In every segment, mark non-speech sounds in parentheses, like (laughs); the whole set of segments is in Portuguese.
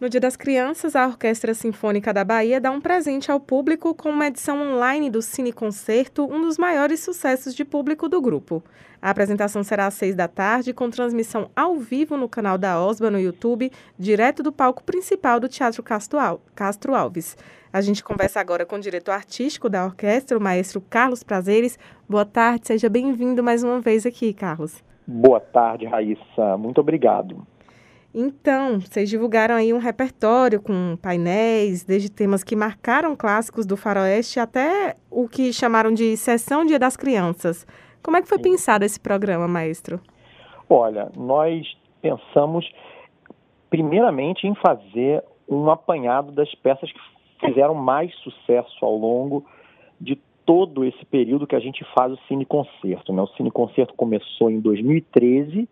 No Dia das Crianças, a Orquestra Sinfônica da Bahia dá um presente ao público com uma edição online do Cine Concerto, um dos maiores sucessos de público do grupo. A apresentação será às seis da tarde, com transmissão ao vivo no canal da OSBA no YouTube, direto do palco principal do Teatro Castro Alves. A gente conversa agora com o diretor artístico da orquestra, o maestro Carlos Prazeres. Boa tarde, seja bem-vindo mais uma vez aqui, Carlos. Boa tarde, Raíssa. Muito obrigado. Então, vocês divulgaram aí um repertório com painéis, desde temas que marcaram clássicos do faroeste até o que chamaram de Sessão Dia das Crianças. Como é que foi Sim. pensado esse programa, maestro? Olha, nós pensamos primeiramente em fazer um apanhado das peças que fizeram mais sucesso ao longo de todo esse período que a gente faz o Cine Concerto. Né? O Cine Concerto começou em 2013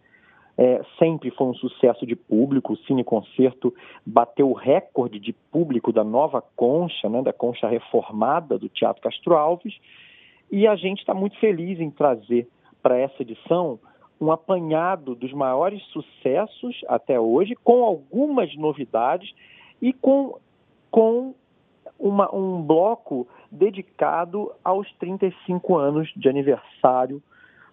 é, sempre foi um sucesso de público. O Cine Concerto bateu o recorde de público da nova concha, né, da concha reformada do Teatro Castro Alves. E a gente está muito feliz em trazer para essa edição um apanhado dos maiores sucessos até hoje, com algumas novidades e com, com uma, um bloco dedicado aos 35 anos de aniversário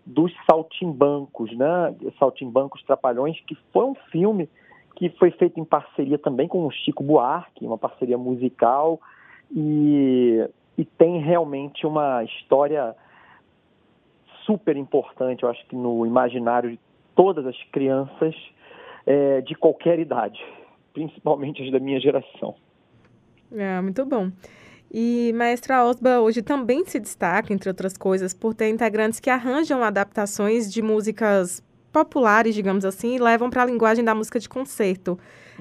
dos Saltimbancos, né? Saltimbancos Trapalhões, que foi um filme que foi feito em parceria também com o Chico Buarque, uma parceria musical, e, e tem realmente uma história super importante, eu acho que no imaginário de todas as crianças é, de qualquer idade, principalmente as da minha geração. É, muito bom. E Maestra Osba hoje também se destaca, entre outras coisas, por ter integrantes que arranjam adaptações de músicas populares, digamos assim, e levam para a linguagem da música de concerto.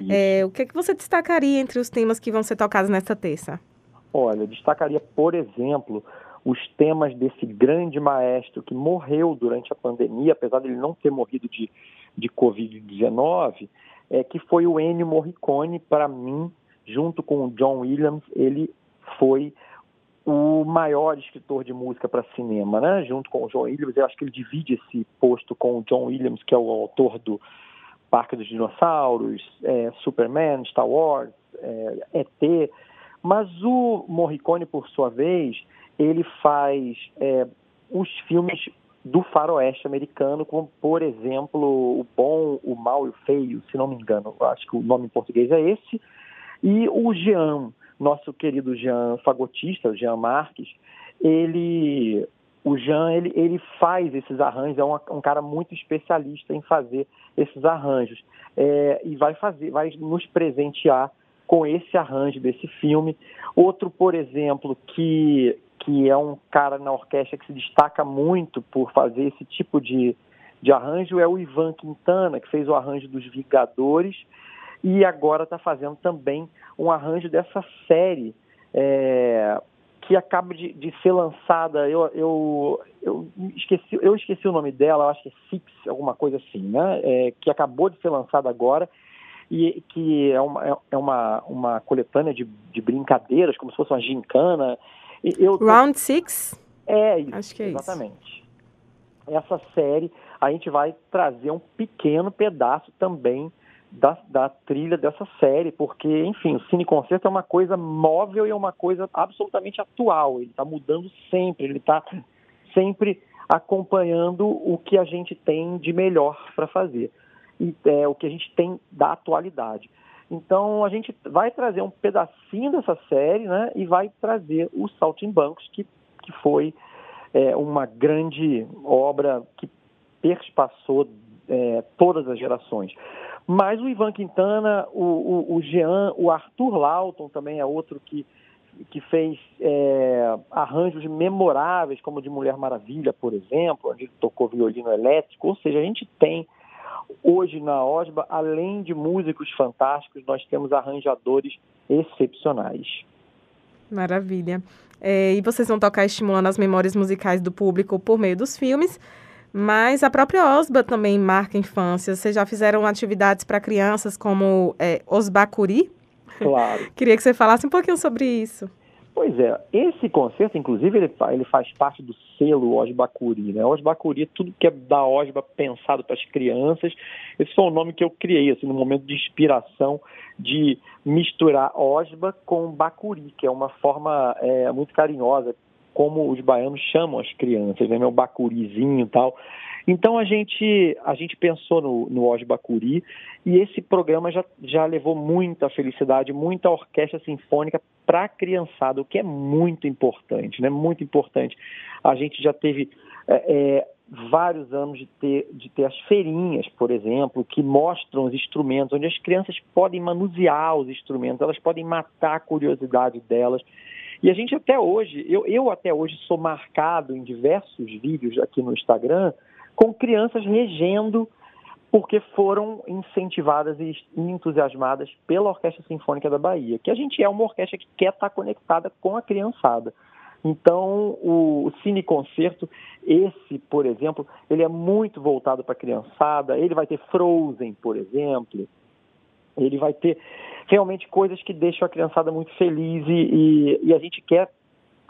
É, o que, é que você destacaria entre os temas que vão ser tocados nesta terça? Olha, destacaria, por exemplo, os temas desse grande maestro que morreu durante a pandemia, apesar de ele não ter morrido de, de Covid-19, é, que foi o Ennio Morricone, para mim, junto com o John Williams, ele foi o maior escritor de música para cinema, né? Junto com o John Williams, eu acho que ele divide esse posto com o John Williams, que é o autor do Parque dos Dinossauros, é, Superman, Star Wars, é, ET. Mas o Morricone, por sua vez, ele faz é, os filmes do faroeste americano, como, por exemplo, O Bom, o Mal e o Feio, se não me engano. Acho que o nome em português é esse. E o Jean, nosso querido Jean fagotista, Jean Marques, ele, o Jean, ele, ele faz esses arranjos, é um, um cara muito especialista em fazer esses arranjos é, e vai fazer, vai nos presentear com esse arranjo desse filme. Outro, por exemplo, que que é um cara na orquestra que se destaca muito por fazer esse tipo de, de arranjo é o Ivan Quintana, que fez o arranjo dos Vingadores e agora está fazendo também um arranjo dessa série é, que acaba de, de, ser lançada. Eu, eu, eu, esqueci, eu esqueci o nome dela, acho que é Six, alguma coisa assim, né? É, que acabou de ser lançada agora e que é uma, é, é uma, uma coletânea de, de brincadeiras, como se fosse uma gincana. Eu, Round Six? É isso, acho que é exatamente. Isso. Essa série, a gente vai trazer um pequeno pedaço também da, da, trilha dessa série, porque, enfim, o Cine Concerto é uma coisa móvel e é uma coisa absolutamente atual. Ele está mudando sempre, ele está sempre acompanhando o que a gente tem de melhor para fazer, e, é, o que a gente tem da atualidade. Então, a gente vai trazer um pedacinho dessa série né, e vai trazer o Saltimbancos, que, que foi é, uma grande obra que perspassou é, todas as gerações. Mas o Ivan Quintana, o, o, o Jean, o Arthur Lauton também é outro que, que fez é, arranjos memoráveis, como de Mulher Maravilha, por exemplo, onde ele tocou violino elétrico. Ou seja, a gente tem hoje na OSBA, além de músicos fantásticos, nós temos arranjadores excepcionais. Maravilha. É, e vocês vão tocar estimulando as memórias musicais do público por meio dos filmes mas a própria Osba também marca a infância. Vocês já fizeram atividades para crianças como é, Osbacuri? Claro. (laughs) Queria que você falasse um pouquinho sobre isso. Pois é, esse concerto, inclusive, ele, ele faz parte do selo Osbacuri, né? Osbacuri, tudo que é da Osba pensado para as crianças, esse foi o nome que eu criei, assim, no momento de inspiração de misturar Osba com Bacuri, que é uma forma é, muito carinhosa, como os baianos chamam as crianças, né? Meu bacurizinho e tal. Então a gente, a gente pensou no, no Bacuri e esse programa já, já levou muita felicidade, muita orquestra sinfônica para a criançada, o que é muito importante, né? Muito importante. A gente já teve é, é, vários anos de ter, de ter as feirinhas, por exemplo, que mostram os instrumentos, onde as crianças podem manusear os instrumentos, elas podem matar a curiosidade delas. E a gente até hoje, eu, eu até hoje sou marcado em diversos vídeos aqui no Instagram com crianças regendo porque foram incentivadas e entusiasmadas pela Orquestra Sinfônica da Bahia, que a gente é uma orquestra que quer estar conectada com a criançada. Então, o Cine Concerto, esse, por exemplo, ele é muito voltado para a criançada. Ele vai ter Frozen, por exemplo. Ele vai ter realmente coisas que deixam a criançada muito feliz e, e, e a gente quer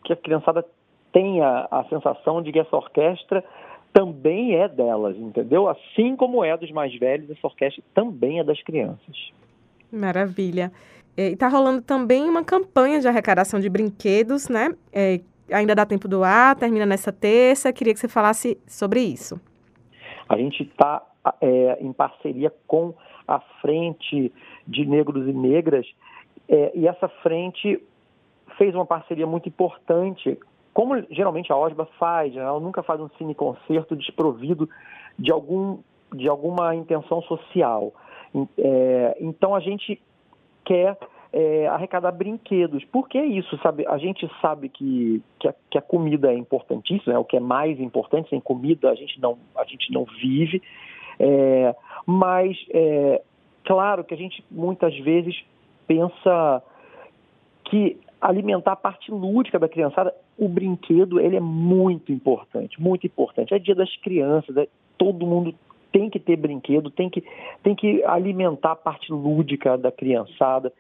que a criançada tenha a sensação de que essa orquestra também é delas, entendeu? Assim como é dos mais velhos, essa orquestra também é das crianças. Maravilha. E está rolando também uma campanha de arrecadação de brinquedos, né? É, ainda dá tempo do ar, termina nessa terça. Queria que você falasse sobre isso. A gente está é, em parceria com a Frente de Negros e Negras, é, e essa frente fez uma parceria muito importante como geralmente a OSBA faz, né? ela nunca faz um cine-concerto desprovido de, algum, de alguma intenção social. É, então a gente quer é, arrecadar brinquedos. Por que isso? Sabe? A gente sabe que, que, a, que a comida é importantíssima, é o que é mais importante. Sem comida a gente não, a gente não vive. É, mas, é, claro que a gente muitas vezes pensa que alimentar a parte lúdica da criançada, o brinquedo ele é muito importante, muito importante. É dia das crianças, é, todo mundo tem que ter brinquedo, tem que, tem que alimentar a parte lúdica da criançada.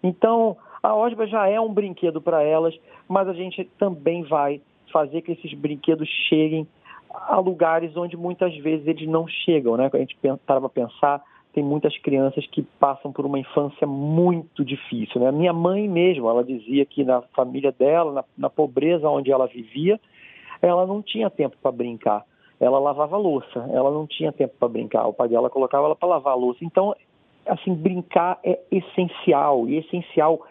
Então, a Osba já é um brinquedo para elas, mas a gente também vai fazer que esses brinquedos cheguem a lugares onde muitas vezes eles não chegam, né? A gente para pensar tem muitas crianças que passam por uma infância muito difícil. Né? Minha mãe mesmo, ela dizia que na família dela, na, na pobreza onde ela vivia, ela não tinha tempo para brincar. Ela lavava louça, ela não tinha tempo para brincar. O pai dela colocava ela para lavar a louça. Então, assim, brincar é essencial e essencial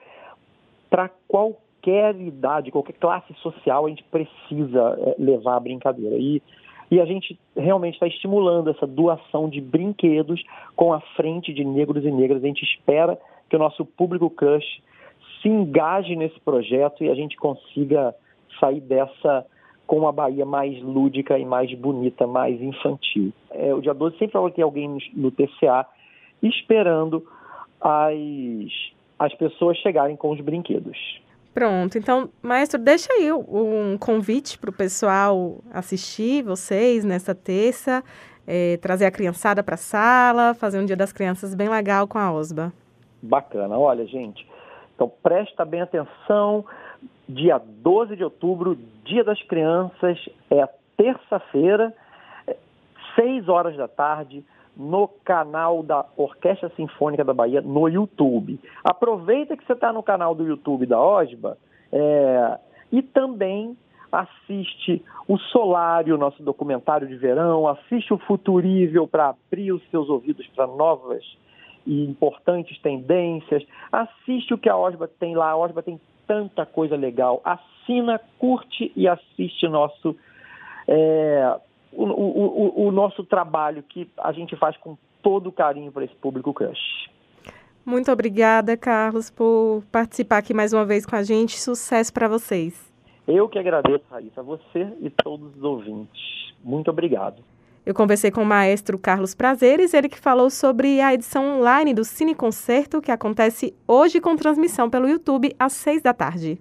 para qualquer idade, qualquer classe social, a gente precisa é, levar a brincadeira. E e a gente realmente está estimulando essa doação de brinquedos com a frente de negros e negras. A gente espera que o nosso público crush se engaje nesse projeto e a gente consiga sair dessa com uma Bahia mais lúdica e mais bonita, mais infantil. É, o dia 12 sempre vai ter alguém no, no TCA esperando as, as pessoas chegarem com os brinquedos. Pronto, então, maestro, deixa aí um convite para o pessoal assistir vocês nessa terça, é, trazer a criançada para a sala, fazer um Dia das Crianças bem legal com a OSBA. Bacana, olha, gente, então presta bem atenção, dia 12 de outubro, Dia das Crianças, é terça-feira, 6 horas da tarde, no canal da Orquestra Sinfônica da Bahia no YouTube. Aproveita que você está no canal do YouTube da OSBA é, e também assiste o Solário, nosso documentário de verão, assiste o Futurível para abrir os seus ouvidos para novas e importantes tendências, assiste o que a OSBA tem lá, a OSBA tem tanta coisa legal, assina, curte e assiste nosso é, o, o, o nosso trabalho que a gente faz com todo carinho para esse público crush. Muito obrigada, Carlos, por participar aqui mais uma vez com a gente. Sucesso para vocês. Eu que agradeço, Raíssa, a você e todos os ouvintes. Muito obrigado. Eu conversei com o maestro Carlos Prazeres, ele que falou sobre a edição online do Cine Concerto, que acontece hoje com transmissão pelo YouTube às seis da tarde.